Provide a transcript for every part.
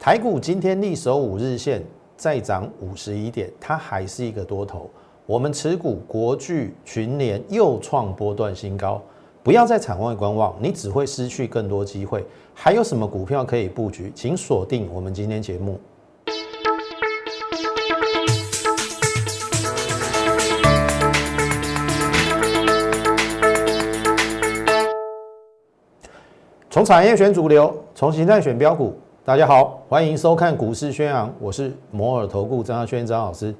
台股今天力守五日线，再涨五十一点，它还是一个多头。我们持股国巨群联又创波段新高，不要再场外观望，你只会失去更多机会。还有什么股票可以布局？请锁定我们今天节目。从产业选主流，从形态选标股。大家好，欢迎收看股市宣扬，我是摩尔投顾张亚轩张老师。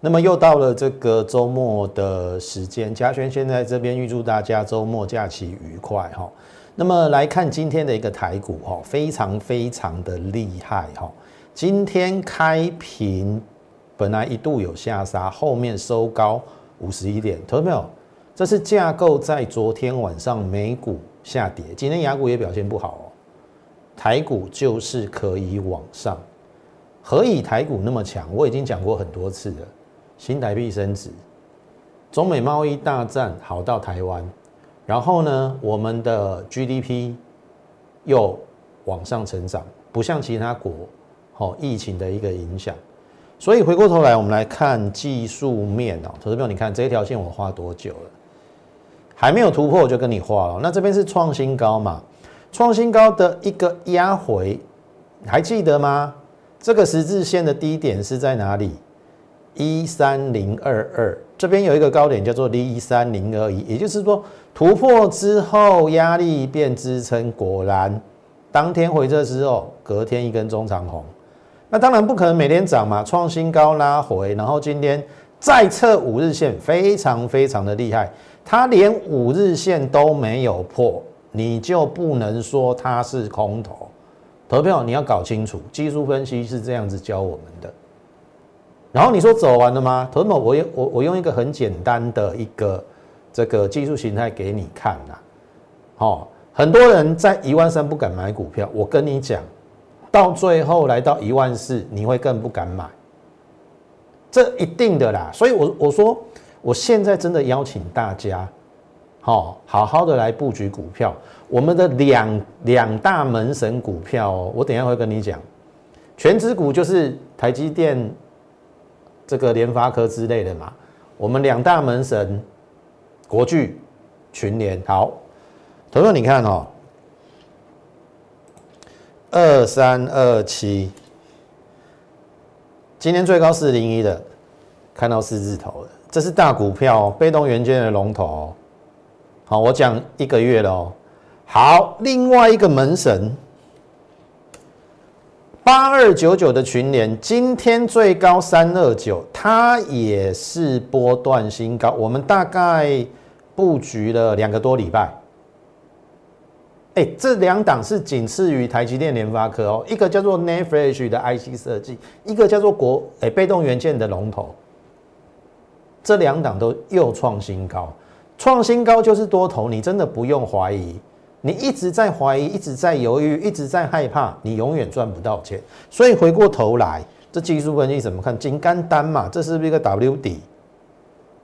那么又到了这个周末的时间，嘉轩先在这边预祝大家周末假期愉快哈。那么来看今天的一个台股哈，非常非常的厉害哈。今天开平本来一度有下杀，后面收高五十一点，投到没有？这是架构在昨天晚上美股下跌，今天雅股也表现不好。台股就是可以往上，何以台股那么强？我已经讲过很多次了。新台币升值，中美贸易大战好到台湾，然后呢，我们的 GDP 又往上成长，不像其他国，哦，疫情的一个影响。所以回过头来，我们来看技术面哦，投资朋友，你看这一条线我画多久了？还没有突破我就跟你画了。那这边是创新高嘛？创新高的一个压回，还记得吗？这个十字线的低点是在哪里？一三零二二，这边有一个高点叫做一三零二一，也就是说突破之后压力变支撑，果然当天回撤之后，隔天一根中长红。那当然不可能每天涨嘛，创新高拉回，然后今天再测五日线，非常非常的厉害，它连五日线都没有破。你就不能说它是空头，投票你要搞清楚，技术分析是这样子教我们的。然后你说走完了吗？投票我用我我用一个很简单的一个这个技术形态给你看呐。好，很多人在一万三不敢买股票，我跟你讲，到最后来到一万四，你会更不敢买，这一定的啦。所以，我我说我现在真的邀请大家。好，好好的来布局股票。我们的两两大门神股票哦，我等下会跟你讲。全指股就是台积电、这个联发科之类的嘛。我们两大门神，国巨、群联。好，同学你看哦，二三二七，今天最高四零一的，看到四字头的，这是大股票，被动元件的龙头。好，我讲一个月了哦。好，另外一个门神八二九九的群联，今天最高三二九，它也是波段新高。我们大概布局了两个多礼拜。哎，这两档是仅次于台积电、联发科哦。一个叫做 n a f r a s h 的 IC 设计，一个叫做国哎被动元件的龙头。这两档都又创新高。创新高就是多头，你真的不用怀疑。你一直在怀疑，一直在犹豫，一直在害怕，你永远赚不到钱。所以回过头来，这技术分析怎么看？金刚单嘛，这是不是一个 W 底？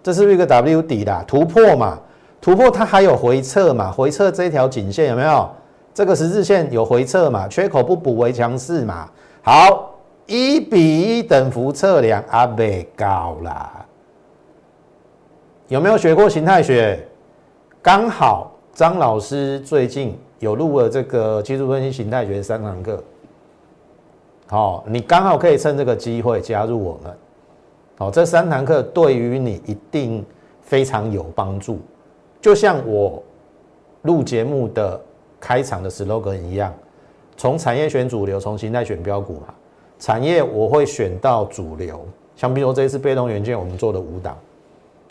这是不是一个 W 底啦？突破嘛？突破它还有回撤嘛？回撤这条颈线有没有？这个十字线有回撤嘛？缺口不补为强势嘛？好，一比一等幅测量，阿贝高啦。有没有学过形态学？刚好张老师最近有录了这个技术分析形态学三堂课，好，你刚好可以趁这个机会加入我们。好，这三堂课对于你一定非常有帮助，就像我录节目的开场的 slogan 一样，从产业选主流，从形态选标股嘛。产业我会选到主流，像比如说这一次被动元件，我们做的五档。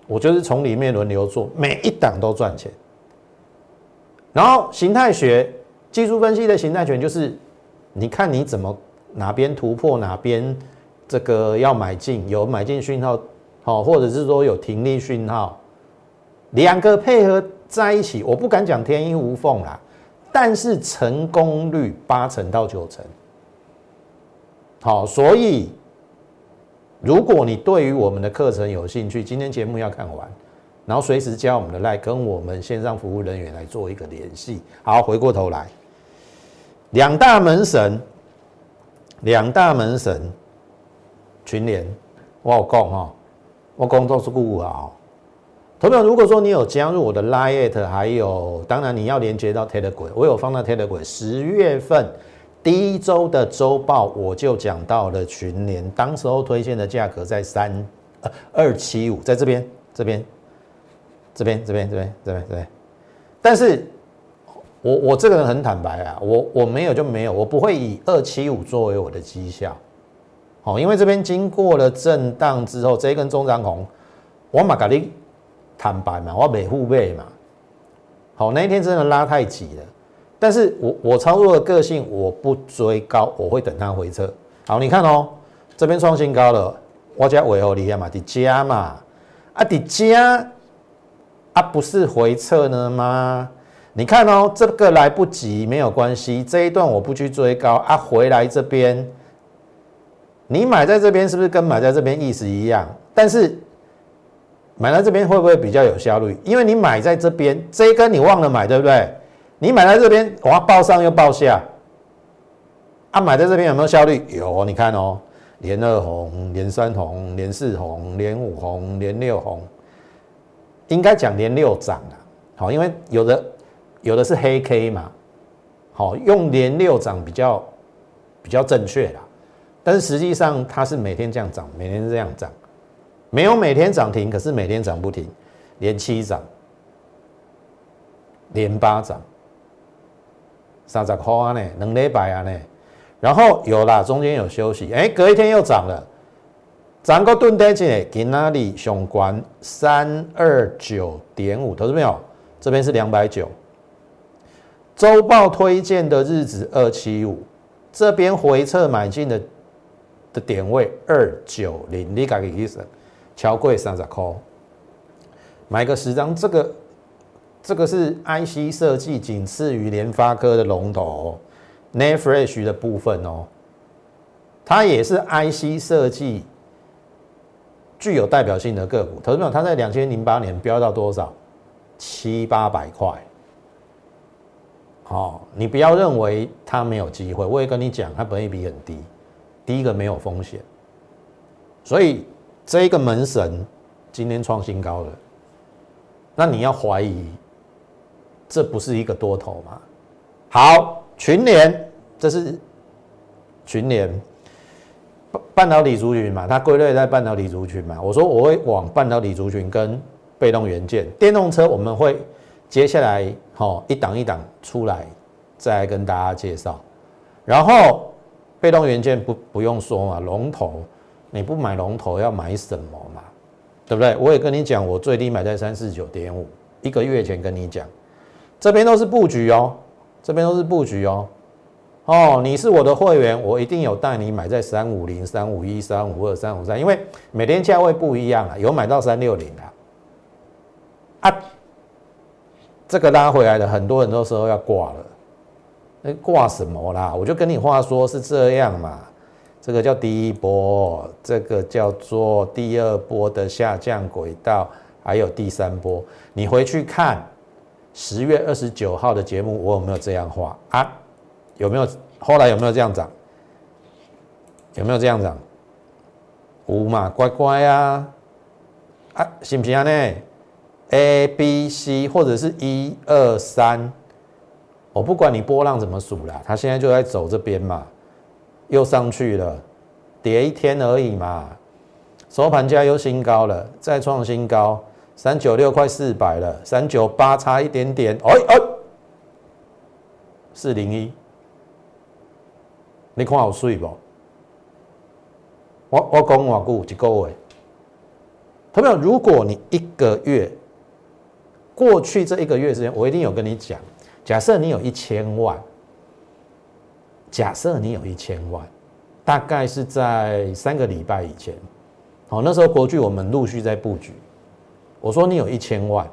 我就是从里面轮流做，每一档都赚钱。然后形态学、技术分析的形态权就是，你看你怎么哪边突破哪边，这个要买进，有买进讯号，好，或者是说有停利讯号，两个配合在一起，我不敢讲天衣无缝啦，但是成功率八成到九成。好，所以。如果你对于我们的课程有兴趣，今天节目要看完，然后随时加我们的 Like，，跟我们线上服务人员来做一个联系。好，回过头来，两大门神，两大门神群联，我有讲哈，我工作是顾啊。投票，如果说你有加入我的 Lite，还有当然你要连接到 Telegram，我有放到 Telegram。十月份第一周的周报我就讲到了群联，当时候推荐的价格在三呃二七五，在这边这边这边这边这边这边这边，但是我我这个人很坦白啊，我我没有就没有，我不会以二七五作为我的绩效，好，因为这边经过了震荡之后，这一根中长红，我马格利。坦白嘛，我没护背嘛。好，那一天真的拉太急了。但是我我操作的个性，我不追高，我会等它回撤。好，你看哦，这边创新高了，我加尾后厉害嘛，得加嘛，啊得加，啊不是回撤呢吗？你看哦，这个来不及没有关系，这一段我不去追高啊，回来这边，你买在这边是不是跟买在这边意思一样？但是。买在这边会不会比较有效率？因为你买在这边这一根你忘了买，对不对？你买在这边，哇，报上又报下，啊，买在这边有没有效率？有，你看哦，连二红，连三红，连四红，连五红，连六红，应该讲连六涨啊。好，因为有的有的是黑 K 嘛，好，用连六涨比较比较正确啦。但是实际上它是每天这样涨，每天这样涨。没有每天涨停，可是每天涨不停，连七涨，连八涨，三十块呢，两礼拜啊呢，然后有啦，中间有休息，哎，隔一天又涨了，涨个钝跌起，给那里雄关三二九点五，投资没有？这边是两百九，周报推荐的日子二七五，这边回撤买进的的点位二九零，你改个意思？超贵三十块，买个十张，这个这个是 IC 设计，仅次于联发科的龙头 n e f r e s h 的部分哦，它也是 IC 设计具有代表性的个股。投资者，它在两千零八年飙到多少？七八百块。好，你不要认为它没有机会，我也跟你讲，它本益比很低，第一个没有风险，所以。这一个门神今天创新高了，那你要怀疑这不是一个多头吗？好，群联这是群联半半导体族群嘛，它归类在半导体族群嘛。我说我会往半导体族群跟被动元件、电动车，我们会接下来好一档一档出来再跟大家介绍。然后被动元件不不用说嘛，龙头。你不买龙头要买什么嘛？对不对？我也跟你讲，我最低买在三四九点五，一个月前跟你讲，这边都是布局哦，这边都是布局哦。哦，你是我的会员，我一定有带你买在三五零、三五一、三五二、三五三，因为每天价位不一样啊，有买到三六零的啊。这个拉回来的，很多很多时候要挂了，那挂什么啦？我就跟你话说是这样嘛。这个叫第一波，这个叫做第二波的下降轨道，还有第三波。你回去看十月二十九号的节目，我有没有这样画啊？有没有？后来有没有这样涨？有没有这样涨？五嘛，乖乖啊！啊，行不行啊呢？A、B、C 或者是一二三，我不管你波浪怎么数啦，它现在就在走这边嘛。又上去了，跌一天而已嘛，收盘价又新高了，再创新高，三九六快四百了，三九八差一点点，哎哎，四零一，你看好水不？我我讲我股一个月，朋友，如果你一个月过去这一个月时间，我一定有跟你讲，假设你有一千万。假设你有一千万，大概是在三个礼拜以前，好，那时候国剧我们陆续在布局。我说你有一千万，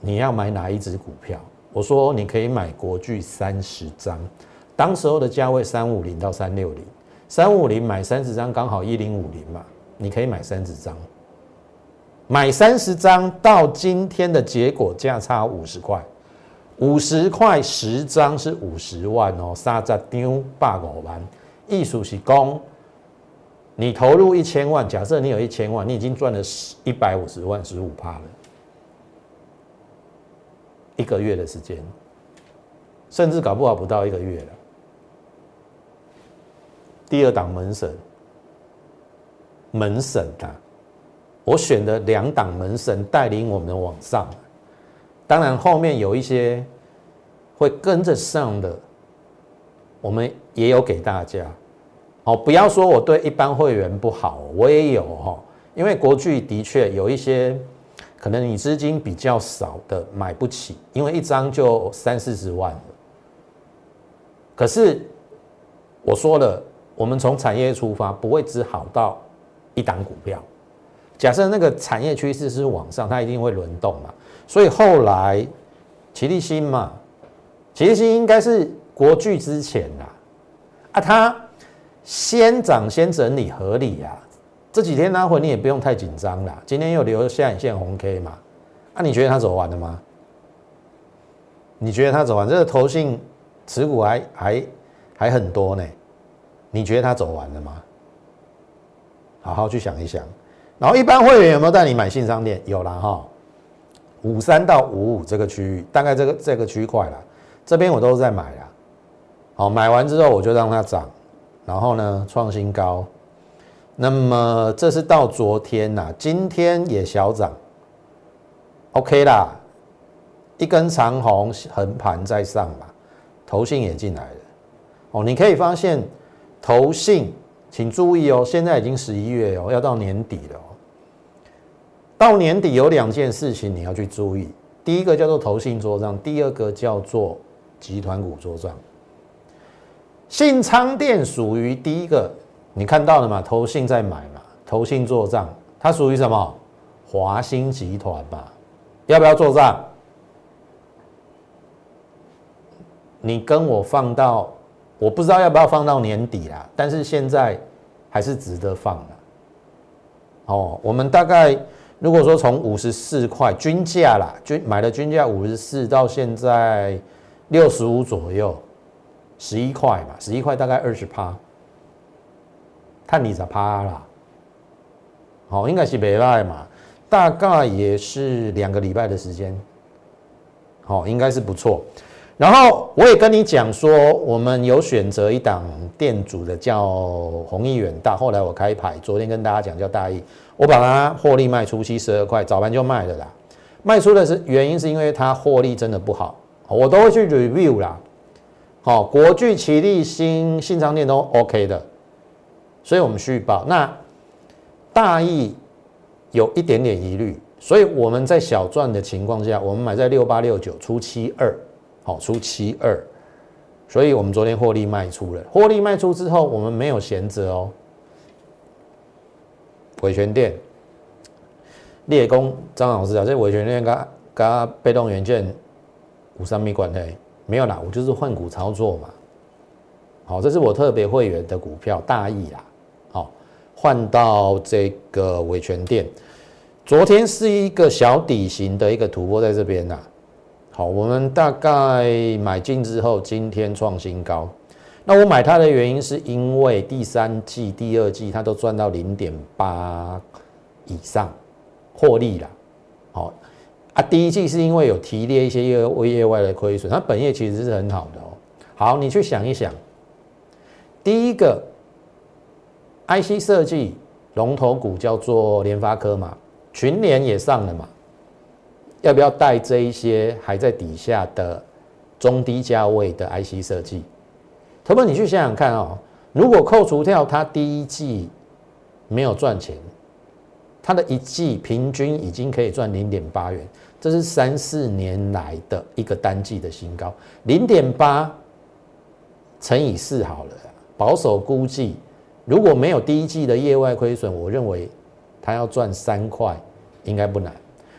你要买哪一只股票？我说你可以买国剧三十张，当时候的价位三五零到三六零，三五零买三十张刚好一零五零嘛，你可以买三十张，买三十张到今天的结果价差五十块。五十块十张是五十万哦，三十张八五万，意思是讲，你投入一千万，假设你有一千万，你已经赚了十一百五十万，十五趴了，一个月的时间，甚至搞不好不到一个月了。第二档门神，门神啊，我选的两档门神带领我们往上。当然，后面有一些会跟着上的，我们也有给大家。哦，不要说我对一般会员不好，我也有哈。因为国剧的确有一些可能你资金比较少的买不起，因为一张就三四十万可是我说了，我们从产业出发，不会只好到一档股票。假设那个产业趋势是往上，它一定会轮动嘛。所以后来，齐力新嘛，齐力新应该是国巨之前啦，啊，他先涨先整理合理呀。这几天拉回你也不用太紧张啦。今天又留下影线红 K 嘛，啊，你觉得它走完了吗？你觉得它走完？这个头性持股还还还很多呢，你觉得它走完了吗？好好去想一想。然后一般会员有没有带你买信商店？有了哈。五三到五五这个区域，大概这个这个区块了，这边我都在买啦。好，买完之后我就让它涨，然后呢创新高。那么这是到昨天呐，今天也小涨，OK 啦，一根长红横盘在上嘛，头信也进来了。哦，你可以发现头信，请注意哦，现在已经十一月哦，要到年底了。到年底有两件事情你要去注意，第一个叫做投信做账，第二个叫做集团股做账。信昌店属于第一个，你看到了吗？投信在买嘛，投信做账，它属于什么？华兴集团吧？要不要做账？你跟我放到，我不知道要不要放到年底啦，但是现在还是值得放的。哦，我们大概。如果说从五十四块均价啦，均买的均价五十四到现在六十五左右，十一块嘛，十一块大概二十趴，看你咋趴啦，好，应该是没赖嘛，大概也是两个礼拜的时间，好，应该是不错。然后我也跟你讲说，我们有选择一档店主的叫弘毅远大，后来我开牌，昨天跟大家讲叫大益。我把它获利卖出七十二块，早盘就卖了啦。卖出的是原因是因为它获利真的不好，我都会去 review 啦。好，国巨、奇力新、信昌店都 OK 的，所以我们续报。那大益有一点点疑虑，所以我们在小赚的情况下，我们买在六八六九出七二，好出七二，所以我们昨天获利卖出了。获利卖出之后，我们没有闲着哦。维权店，列工张老师啊，这维权店跟跟被动元件五三米关系没有啦，我就是换股操作嘛。好，这是我特别会员的股票大意啦。好，换到这个维权店，昨天是一个小底型的一个突破在这边呐。好，我们大概买进之后，今天创新高。那我买它的原因是因为第三季、第二季它都赚到零点八以上获利了，啊，第一季是因为有提列一些业为业外的亏损，它本业其实是很好的哦。好，你去想一想，第一个 IC 设计龙头股叫做联发科嘛，群联也上了嘛，要不要带这一些还在底下的中低价位的 IC 设计？可不，你去想想看哦，如果扣除掉它第一季没有赚钱，它的一季平均已经可以赚零点八元，这是三四年来的一个单季的新高。零点八乘以四好了，保守估计，如果没有第一季的业外亏损，我认为它要赚三块应该不难。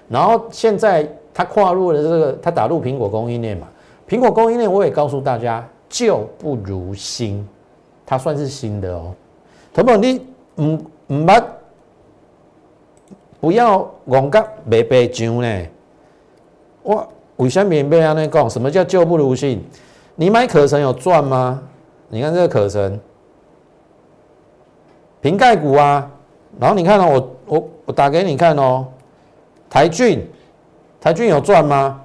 然后现在它跨入了这个，它打入苹果供应链嘛，苹果供应链我也告诉大家。旧不如新，它算是新的哦。同学你唔唔捌，不要戆甲白白涨呢。我为什么被安那讲？什么叫旧不如新？你买可成有赚吗？你看这个可成，瓶盖股啊。然后你看哦，我我我打给你看哦，台骏，台骏有赚吗？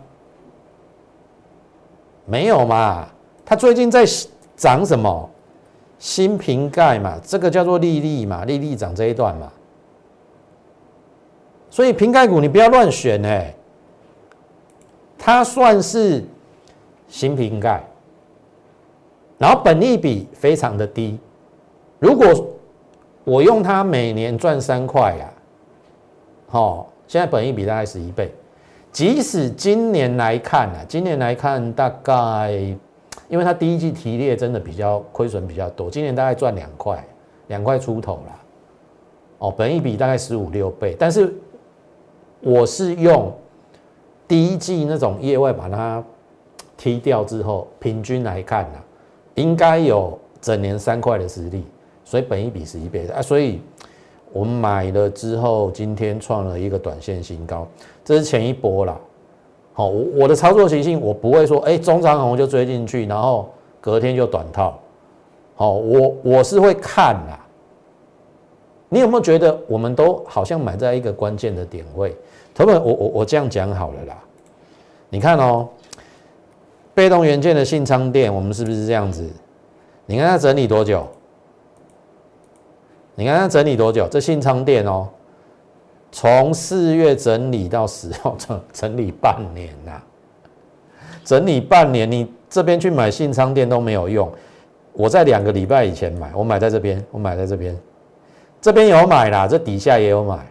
没有嘛。它最近在涨什么？新瓶盖嘛，这个叫做利利嘛，利利涨这一段嘛。所以瓶盖股你不要乱选哎，它算是新瓶盖，然后本利比非常的低。如果我用它每年赚三块呀，好，现在本益比大概是一倍。即使今年来看啊，今年来看大概。因为它第一季提列真的比较亏损比较多，今年大概赚两块，两块出头啦。哦，本一比大概十五六倍，但是我是用第一季那种业外把它踢掉之后，平均来看呢，应该有整年三块的实力，所以本一比十一倍啊，所以我们买了之后，今天创了一个短线新高，这是前一波了。好，我我的操作习性，我不会说，哎，中长红就追进去，然后隔天就短套。好，我我是会看啦。你有没有觉得，我们都好像买在一个关键的点位？特别我我我这样讲好了啦。你看哦，被动元件的信昌店，我们是不是这样子？你看它整理多久？你看它整理多久？这信昌店哦。从四月整理到十号整整理半年呐，整理半年，你这边去买信昌店都没有用。我在两个礼拜以前买，我买在这边，我买在这边，这边有买啦，这底下也有买。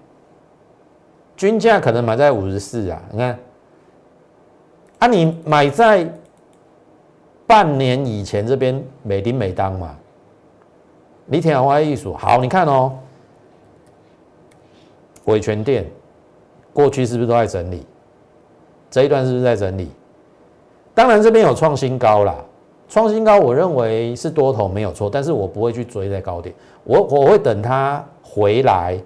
均价可能买在五十四啊，你看，啊，你买在半年以前这边美丁美当嘛，李天华艺术好，你看哦。维权店过去是不是都在整理？这一段是不是在整理？当然这边有创新高啦，创新高我认为是多头没有错，但是我不会去追在高点，我我会等它回来，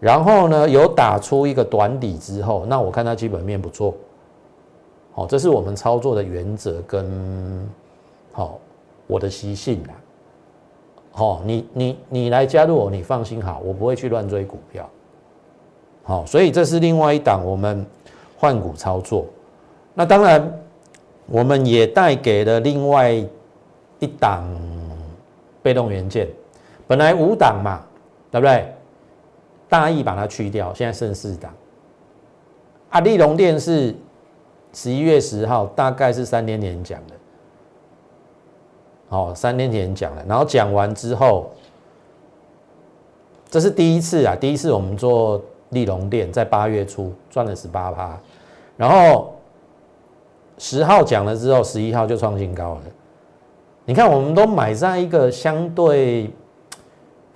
然后呢有打出一个短底之后，那我看它基本面不错，好，这是我们操作的原则跟好我的习性啦，好，你你你来加入我，你放心好，我不会去乱追股票。好，所以这是另外一档我们换股操作。那当然，我们也带给了另外一档被动元件。本来五档嘛，对不对？大意把它去掉，现在剩四档。啊，利隆电是十一月十号，大概是三天前讲的。哦，三天前讲的，然后讲完之后，这是第一次啊，第一次我们做。利隆店在八月初赚了十八趴，然后十号讲了之后，十一号就创新高了。你看，我们都买在一个相对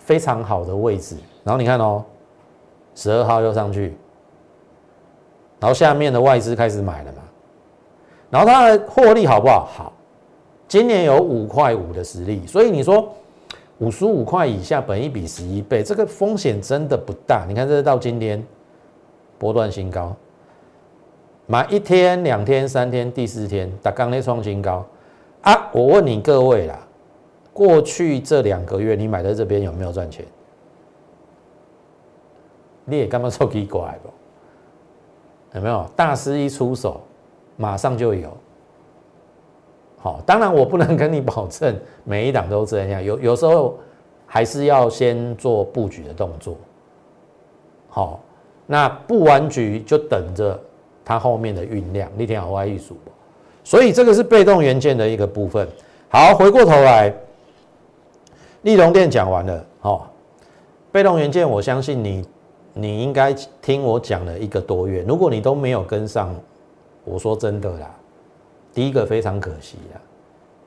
非常好的位置，然后你看哦，十二号又上去，然后下面的外资开始买了嘛，然后它的获利好不好？好，今年有五块五的实力，所以你说。五十五块以下，本一比十一倍，这个风险真的不大。你看，这是到今天波段新高，买一天、两天、三天、第四天，打刚那创新高啊！我问你各位啦，过去这两个月你买在这边有没有赚钱？你也干嘛说奇怪不？有没有大师一出手，马上就有？好，当然我不能跟你保证 每一档都这样，有有时候还是要先做布局的动作。好，那布完局就等着它后面的酝酿，那天好外一数。所以这个是被动元件的一个部分。好，回过头来，利隆店讲完了。好，被动元件，我相信你，你应该听我讲了一个多月。如果你都没有跟上，我说真的啦。第一个非常可惜啊，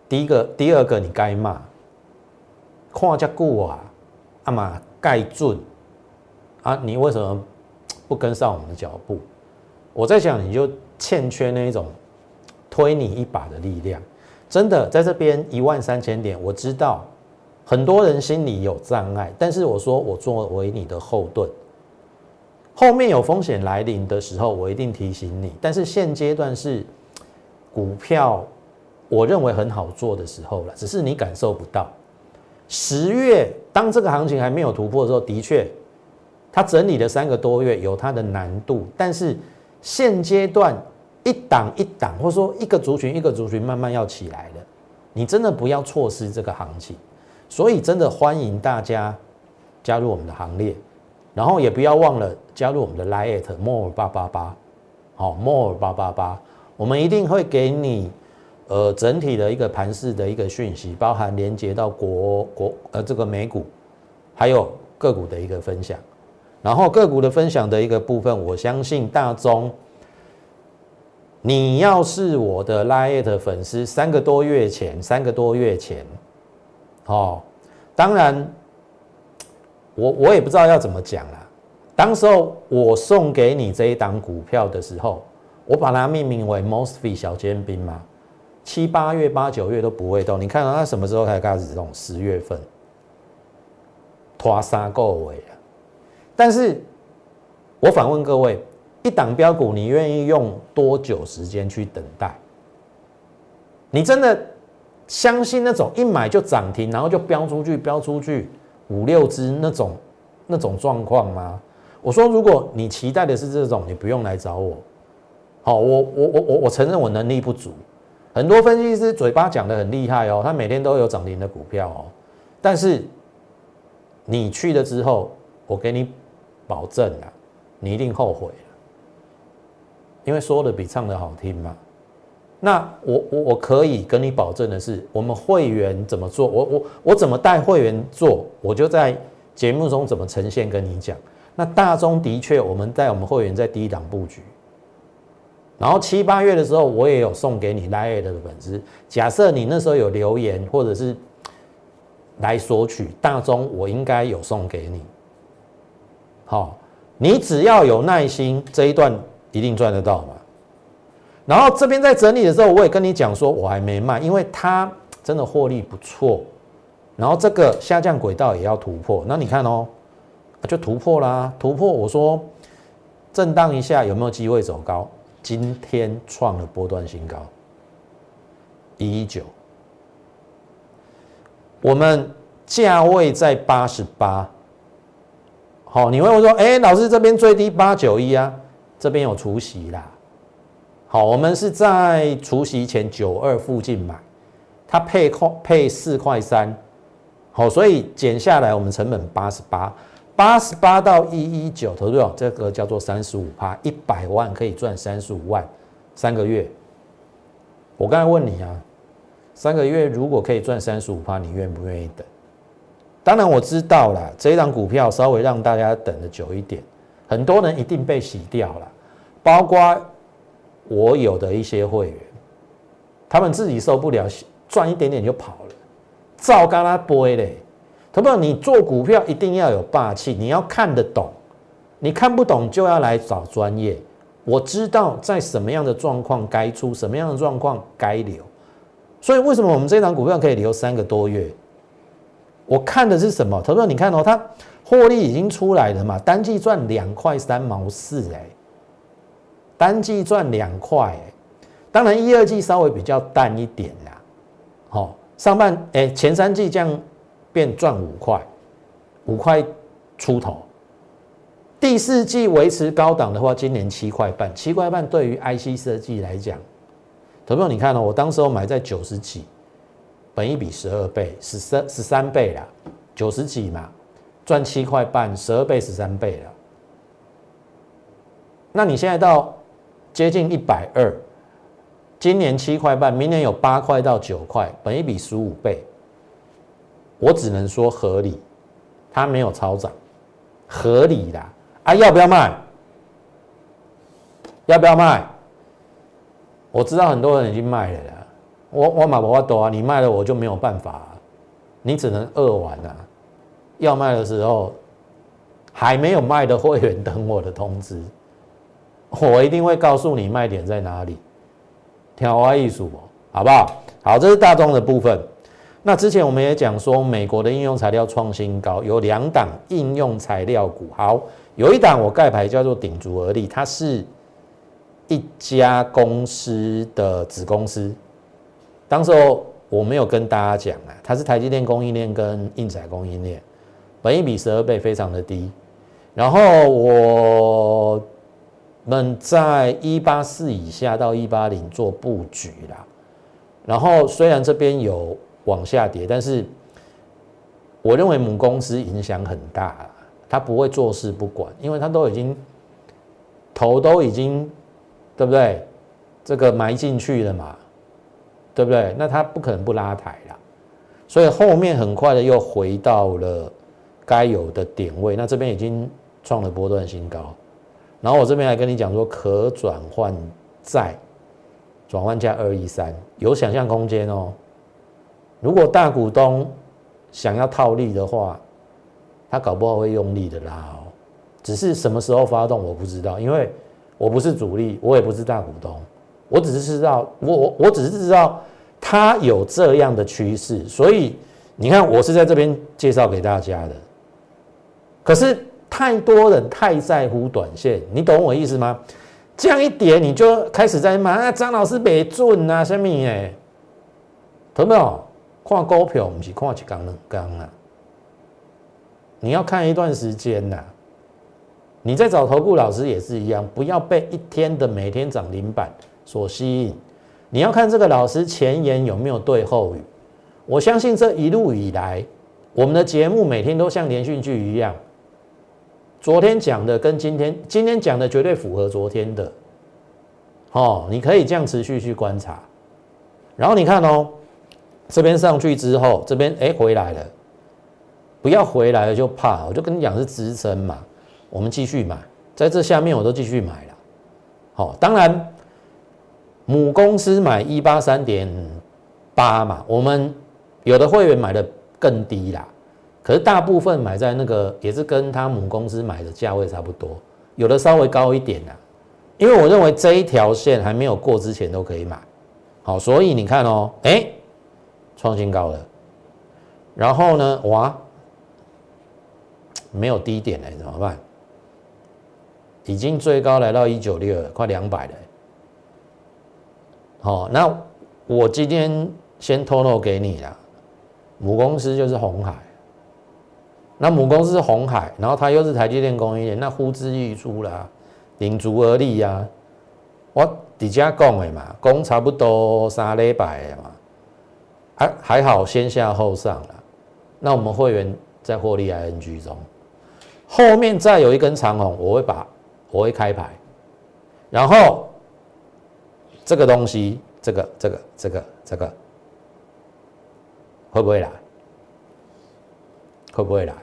第一个、第二个你该骂，看这久啊，阿妈盖准啊，你为什么不跟上我们的脚步？我在想，你就欠缺那一种推你一把的力量。真的在这边一万三千点，我知道很多人心里有障碍，但是我说我作为你的后盾，后面有风险来临的时候，我一定提醒你。但是现阶段是。股票，我认为很好做的时候了，只是你感受不到。十月当这个行情还没有突破的时候，的确，它整理了三个多月，有它的难度。但是现阶段一档一档，或者说一个族群一个族群慢慢要起来了，你真的不要错失这个行情。所以真的欢迎大家加入我们的行列，然后也不要忘了加入我们的 Line more 八八八，好 more 八八八，我们一定会给你。呃，整体的一个盘势的一个讯息，包含连接到国国呃这个美股，还有个股的一个分享，然后个股的分享的一个部分，我相信大中，你要是我的 Lite 粉丝，三个多月前，三个多月前，哦，当然，我我也不知道要怎么讲啦。当时候我送给你这一档股票的时候，我把它命名为 Mosfet 小尖兵嘛。七八月、八九月都不会动，你看到它什么时候才开始动？十月份，拖沙够尾了。但是，我反问各位，一档标股，你愿意用多久时间去等待？你真的相信那种一买就涨停，然后就飙出去、飙出去五六只那种那种状况吗？我说，如果你期待的是这种，你不用来找我。好，我我我我我承认我能力不足。很多分析师嘴巴讲的很厉害哦，他每天都有涨停的股票哦，但是你去了之后，我给你保证啊，你一定后悔，因为说的比唱的好听嘛。那我我我可以跟你保证的是，我们会员怎么做，我我我怎么带会员做，我就在节目中怎么呈现跟你讲。那大中的确，我们在我们会员在第一档布局。然后七八月的时候，我也有送给你 l i 的粉丝。假设你那时候有留言，或者是来索取大中，我应该有送给你。好，你只要有耐心，这一段一定赚得到嘛。然后这边在整理的时候，我也跟你讲说，我还没卖，因为它真的获利不错。然后这个下降轨道也要突破，那你看哦，就突破啦，突破。我说震荡一下，有没有机会走高？今天创了波段新高，一一九，我们价位在八十八，好，你会问说，哎，老师这边最低八九一啊，这边有除息啦，好，我们是在除夕前九二附近买，它配块配四块三，好，所以减下来我们成本八十八。八十八到一一九，投资者这个叫做三十五趴，一百万可以赚三十五万，三个月。我刚才问你啊，三个月如果可以赚三十五趴，你愿不愿意等？当然我知道了，这一张股票稍微让大家等的久一点，很多人一定被洗掉了，包括我有的一些会员，他们自己受不了，赚一点点就跑了，照干他播嘞。可不，你做股票一定要有霸气，你要看得懂，你看不懂就要来找专业。我知道在什么样的状况该出，什么样的状况该留。所以为什么我们这档股票可以留三个多月？我看的是什么？他说：“你看哦，它获利已经出来了嘛，单季赚两块三毛四，哎，单季赚两块，当然一二季稍微比较淡一点啦。好，上半哎前三季这样。”便赚五块，五块出头。第四季维持高档的话，今年七块半，七块半对于 IC 设计来讲，投票你看哦，我当时候买在九十几，本一比十二倍，十三十三倍啦，九十几嘛，赚七块半，十二倍十三倍了。那你现在到接近一百二，今年七块半，明年有八块到九块，本一比十五倍。我只能说合理，它没有超涨，合理的啊，要不要卖？要不要卖？我知道很多人已经卖了啦，我我买不多啊，你卖了我就没有办法，你只能饿完啊。要卖的时候，还没有卖的会员等我的通知，我一定会告诉你卖点在哪里。挑花艺术，好不好？好，这是大众的部分。那之前我们也讲说，美国的应用材料创新高，有两档应用材料股。好，有一档我盖牌叫做鼎足而立，它是一家公司的子公司。当时候我没有跟大家讲啊，它是台积电供应链跟印彩供应链，本一比十二倍，非常的低。然后我们在一八四以下到一八零做布局啦。然后虽然这边有往下跌，但是我认为母公司影响很大，它不会坐视不管，因为它都已经头都已经对不对？这个埋进去了嘛。对不对？那它不可能不拉抬啦，所以后面很快的又回到了该有的点位。那这边已经创了波段新高，然后我这边还跟你讲说，可转换债转换价二一三有想象空间哦。如果大股东想要套利的话，他搞不好会用力的拉哦。只是什么时候发动我不知道，因为我不是主力，我也不是大股东。我只是知道，我我我只是知道它有这样的趋势，所以你看，我是在这边介绍给大家的。可是太多人太在乎短线，你懂我意思吗？这样一点你就开始在骂啊，张老师没准啊，什么哎，懂没有？看股票不是看一缸两缸啊，你要看一段时间呐。你在找投顾老师也是一样，不要被一天的每天涨停板。所吸引，你要看这个老师前言有没有对后语。我相信这一路以来，我们的节目每天都像连续剧一样，昨天讲的跟今天，今天讲的绝对符合昨天的。哦，你可以这样持续去观察。然后你看哦，这边上去之后，这边哎回来了，不要回来了就怕，我就跟你讲是支撑嘛，我们继续买，在这下面我都继续买了。好，当然。母公司买一八三点八嘛，我们有的会员买的更低啦，可是大部分买在那个也是跟他母公司买的价位差不多，有的稍微高一点啦，因为我认为这一条线还没有过之前都可以买，好，所以你看哦，哎，创新高了，然后呢，哇，没有低点了，怎么办？已经最高来到一九六，快两百了。好，那我今天先透露给你啦，母公司就是红海，那母公司是红海，然后它又是台积电供应链，那呼之欲出啦，领足而立呀。我底下讲的嘛，讲差不多三礼拜嘛，还还好先下后上了。那我们会员在获利 ING 中，后面再有一根长红，我会把我会开牌，然后。这个东西，这个、这个、这个、这个，会不会来？会不会来？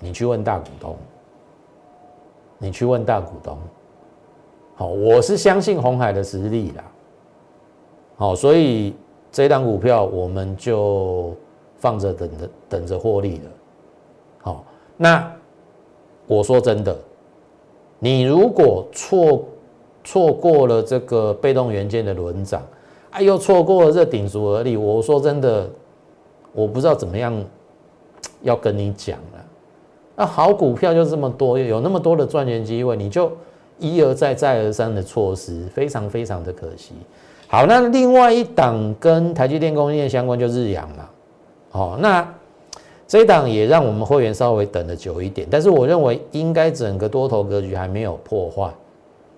你去问大股东，你去问大股东。好，我是相信红海的实力啦。好，所以这档股票我们就放着等着，等着获利了。好，那我说真的，你如果错。错过了这个被动元件的轮涨，哎，又错过了这顶足而立。我说真的，我不知道怎么样要跟你讲了。那好股票就这么多，有那么多的赚钱机会，你就一而再、再而三的错失，非常非常的可惜。好，那另外一档跟台积电供应链相关就日阳嘛。哦，那这一档也让我们会员稍微等的久一点，但是我认为应该整个多头格局还没有破坏。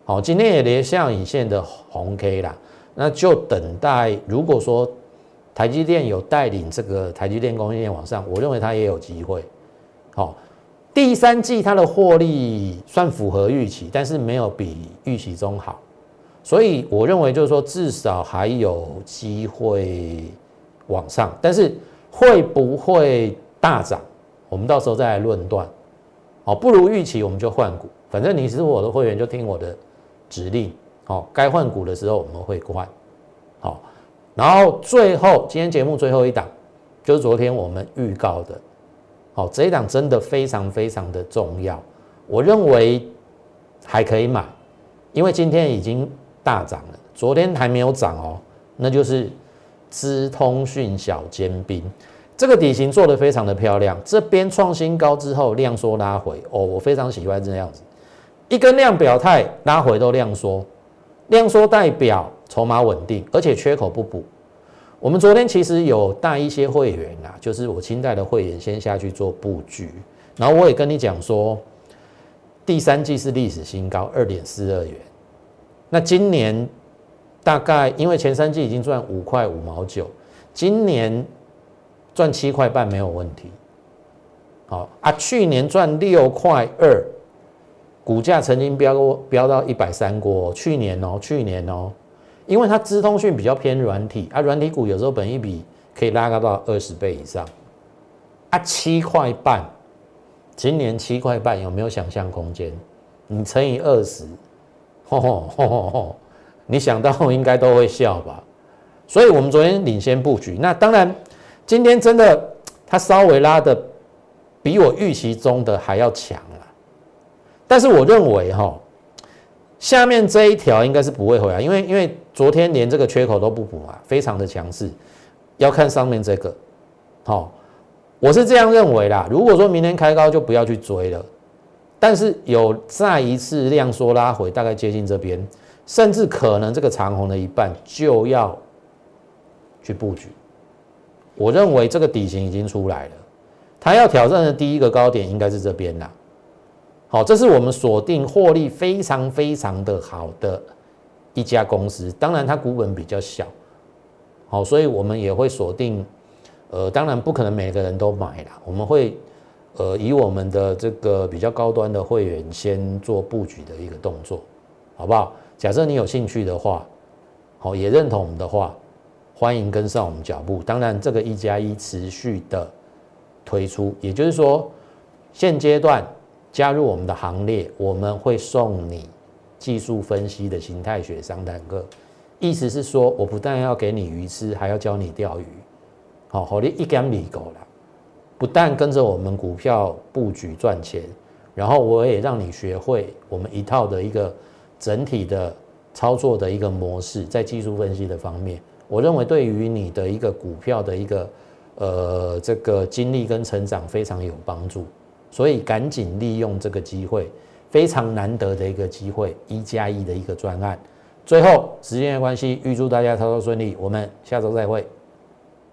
好，今天也连下影线的红 K 啦，那就等待。如果说台积电有带领这个台积电供应链往上，我认为它也有机会。好，第三季它的获利算符合预期，但是没有比预期中好，所以我认为就是说至少还有机会往上，但是会不会大涨，我们到时候再来论断。好，不如预期我们就换股，反正你是我的会员就听我的。指令好，该换股的时候我们会换好，然后最后今天节目最后一档就是昨天我们预告的，好这一档真的非常非常的重要，我认为还可以买，因为今天已经大涨了，昨天还没有涨哦，那就是资通讯小尖兵，这个底型做的非常的漂亮，这边创新高之后量缩拉回哦，我非常喜欢这样子。一根量表态拉回都量缩，量缩代表筹码稳定，而且缺口不补。我们昨天其实有带一些会员啊，就是我清代的会员先下去做布局，然后我也跟你讲说，第三季是历史新高二点四二元。那今年大概因为前三季已经赚五块五毛九，今年赚七块半没有问题。好啊，去年赚六块二，股价曾经飙过飙到一百三过。去年哦，去年哦。因为它资通讯比较偏软体啊，软体股有时候本一比可以拉高到二十倍以上啊，七块半，今年七块半有没有想象空间？你乘以二十，吼吼吼吼吼，你想到应该都会笑吧？所以我们昨天领先布局，那当然今天真的它稍微拉的比我预期中的还要强了，但是我认为哈。下面这一条应该是不会回来，因为因为昨天连这个缺口都不补啊，非常的强势。要看上面这个，好，我是这样认为啦。如果说明天开高就不要去追了，但是有再一次量缩拉回，大概接近这边，甚至可能这个长红的一半就要去布局。我认为这个底型已经出来了，它要挑战的第一个高点应该是这边啦。好，这是我们锁定获利非常非常的好的一家公司，当然它股本比较小，好，所以我们也会锁定，呃，当然不可能每个人都买啦，我们会呃以我们的这个比较高端的会员先做布局的一个动作，好不好？假设你有兴趣的话，好，也认同我们的话，欢迎跟上我们脚步。当然，这个一加一持续的推出，也就是说现阶段。加入我们的行列，我们会送你技术分析的形态学商谈课。意思是说，我不但要给你鱼吃，还要教你钓鱼。好，好，你一竿米够了。不但跟着我们股票布局赚钱，然后我也让你学会我们一套的一个整体的操作的一个模式，在技术分析的方面，我认为对于你的一个股票的一个呃这个经历跟成长非常有帮助。所以赶紧利用这个机会，非常难得的一个机会，一加一的一个专案。最后时间的关系，预祝大家操作顺利，我们下周再会。